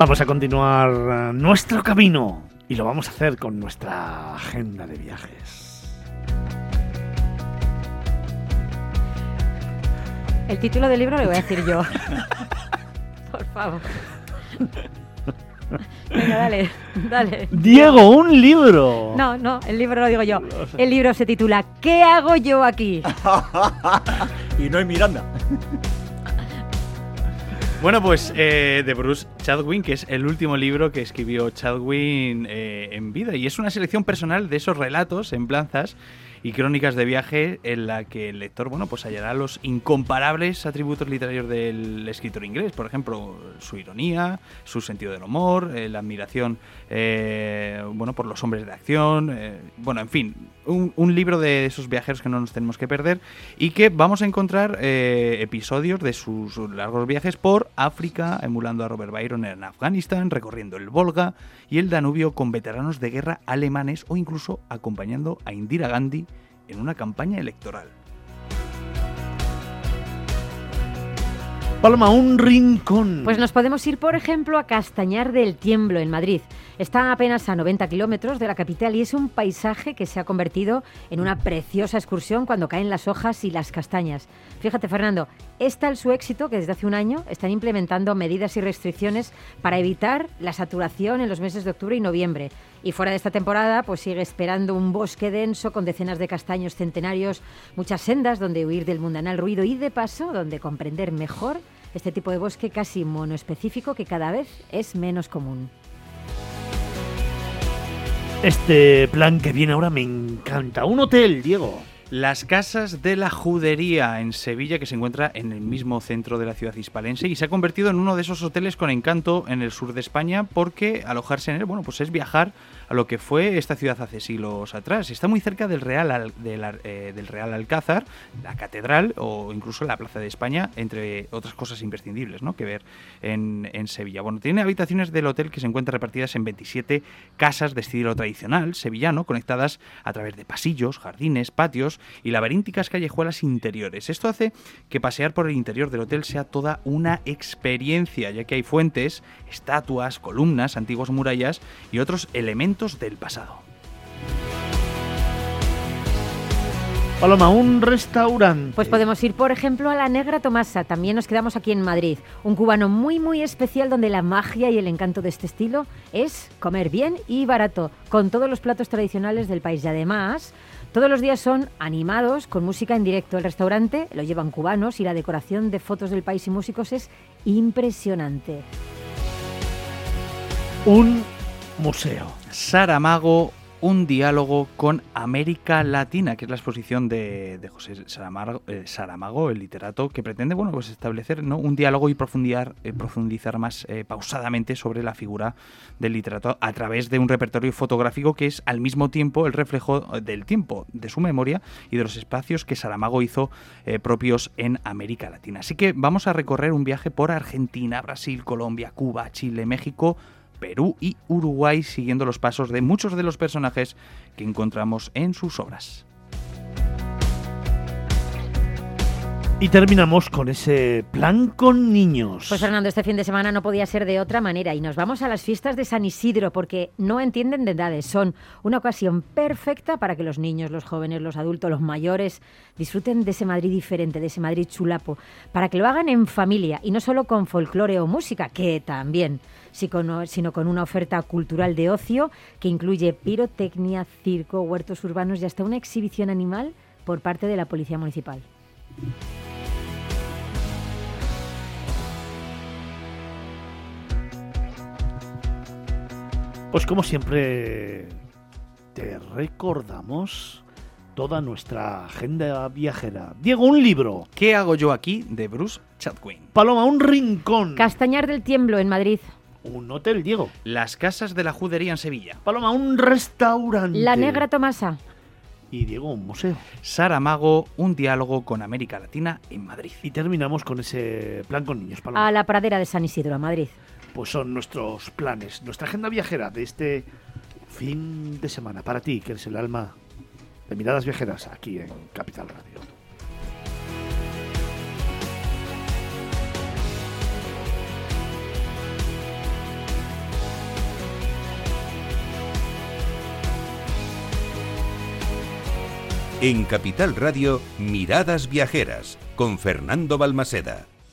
Vamos a continuar eh, nuestro camino y lo vamos a hacer con nuestra agenda de viajes. El título del libro lo voy a decir yo. Por favor. Venga, dale, dale. Diego, un libro. No, no, el libro lo digo yo. El libro se titula ¿Qué hago yo aquí? y no hay Miranda. Bueno, pues eh, de Bruce Chadwin, que es el último libro que escribió Chadwin eh, en vida. Y es una selección personal de esos relatos, semblanzas y crónicas de viaje en la que el lector bueno, pues hallará los incomparables atributos literarios del escritor inglés. Por ejemplo, su ironía, su sentido del humor, eh, la admiración eh, bueno, por los hombres de acción. Eh, bueno, en fin, un, libro de esos viajeros que no nos tenemos que perder y que vamos a encontrar episodios de sus largos viajes por África, emulando a Robert Byron en Afganistán, recorriendo el Volga y el Danubio con veteranos de guerra alemanes o incluso acompañando a Indira Gandhi en una campaña electoral. Palma, un rincón. Pues nos podemos ir, por ejemplo, a Castañar del Tiemblo, en Madrid. Está apenas a 90 kilómetros de la capital y es un paisaje que se ha convertido en una preciosa excursión cuando caen las hojas y las castañas. Fíjate, Fernando, es tal su éxito que desde hace un año están implementando medidas y restricciones para evitar la saturación en los meses de octubre y noviembre. Y fuera de esta temporada, pues sigue esperando un bosque denso con decenas de castaños centenarios, muchas sendas donde huir del mundanal ruido y de paso donde comprender mejor este tipo de bosque casi monoespecífico que cada vez es menos común. Este plan que viene ahora me encanta. Un hotel, Diego. Las Casas de la Judería en Sevilla, que se encuentra en el mismo centro de la ciudad hispalense y se ha convertido en uno de esos hoteles con encanto en el sur de España porque alojarse en él, bueno, pues es viajar a lo que fue esta ciudad hace siglos atrás. Está muy cerca del Real, eh, del, Real Alcázar, la catedral o incluso la Plaza de España, entre otras cosas imprescindibles ¿no? que ver en, en Sevilla. Bueno, tiene habitaciones del hotel que se encuentran repartidas en 27 casas de estilo tradicional sevillano, conectadas a través de pasillos, jardines, patios y laberínticas callejuelas interiores. Esto hace que pasear por el interior del hotel sea toda una experiencia, ya que hay fuentes, estatuas, columnas, antiguas murallas y otros elementos del pasado. Paloma, un restaurante. Pues podemos ir, por ejemplo, a la Negra Tomasa. También nos quedamos aquí en Madrid. Un cubano muy, muy especial donde la magia y el encanto de este estilo es comer bien y barato, con todos los platos tradicionales del país. Y además, todos los días son animados con música en directo. El restaurante lo llevan cubanos y la decoración de fotos del país y músicos es impresionante. Un museo. Saramago, un diálogo con América Latina, que es la exposición de, José eh, Saramago, el literato, que pretende bueno, pues establecer ¿no? un diálogo y profundizar, eh, profundizar más eh, pausadamente sobre la figura del literato a través de un repertorio fotográfico que es al mismo tiempo el reflejo del tiempo, de su memoria y de los espacios que Saramago hizo propios en América Latina. Así que vamos a recorrer un viaje por Argentina, Brasil, Colombia, Cuba, Chile, México, Perú y Uruguay, siguiendo los pasos de muchos de los personajes que encontramos en sus obras. Y terminamos con ese plan con niños. Pues Fernando, este fin de semana no podía ser de otra manera y nos vamos a las fiestas de San Isidro porque no entienden de edades, son una ocasión perfecta para que los niños, los jóvenes, los adultos, los mayores disfruten de ese Madrid diferente, de ese Madrid chulapo, para que lo hagan en familia y no solo con folclore o música, que también, sino con una oferta cultural de ocio que incluye pirotecnia, circo, huertos urbanos y hasta una exhibición animal por parte de la Policía Municipal. Pues como siempre te recordamos toda nuestra agenda viajera. Diego, un libro. ¿Qué hago yo aquí? de Bruce Chatwin. Paloma, un rincón. Castañar del Tiemblo en Madrid. Un hotel, Diego. Las casas de la judería en Sevilla. Paloma, un restaurante. La Negra Tomasa. Y Diego, un museo. Saramago, un diálogo con América Latina en Madrid. Y terminamos con ese plan con niños, Paloma. A la pradera de San Isidro, a Madrid pues son nuestros planes, nuestra agenda viajera de este fin de semana para ti, que eres el alma de Miradas Viajeras aquí en Capital Radio. En Capital Radio, Miradas Viajeras, con Fernando Balmaseda.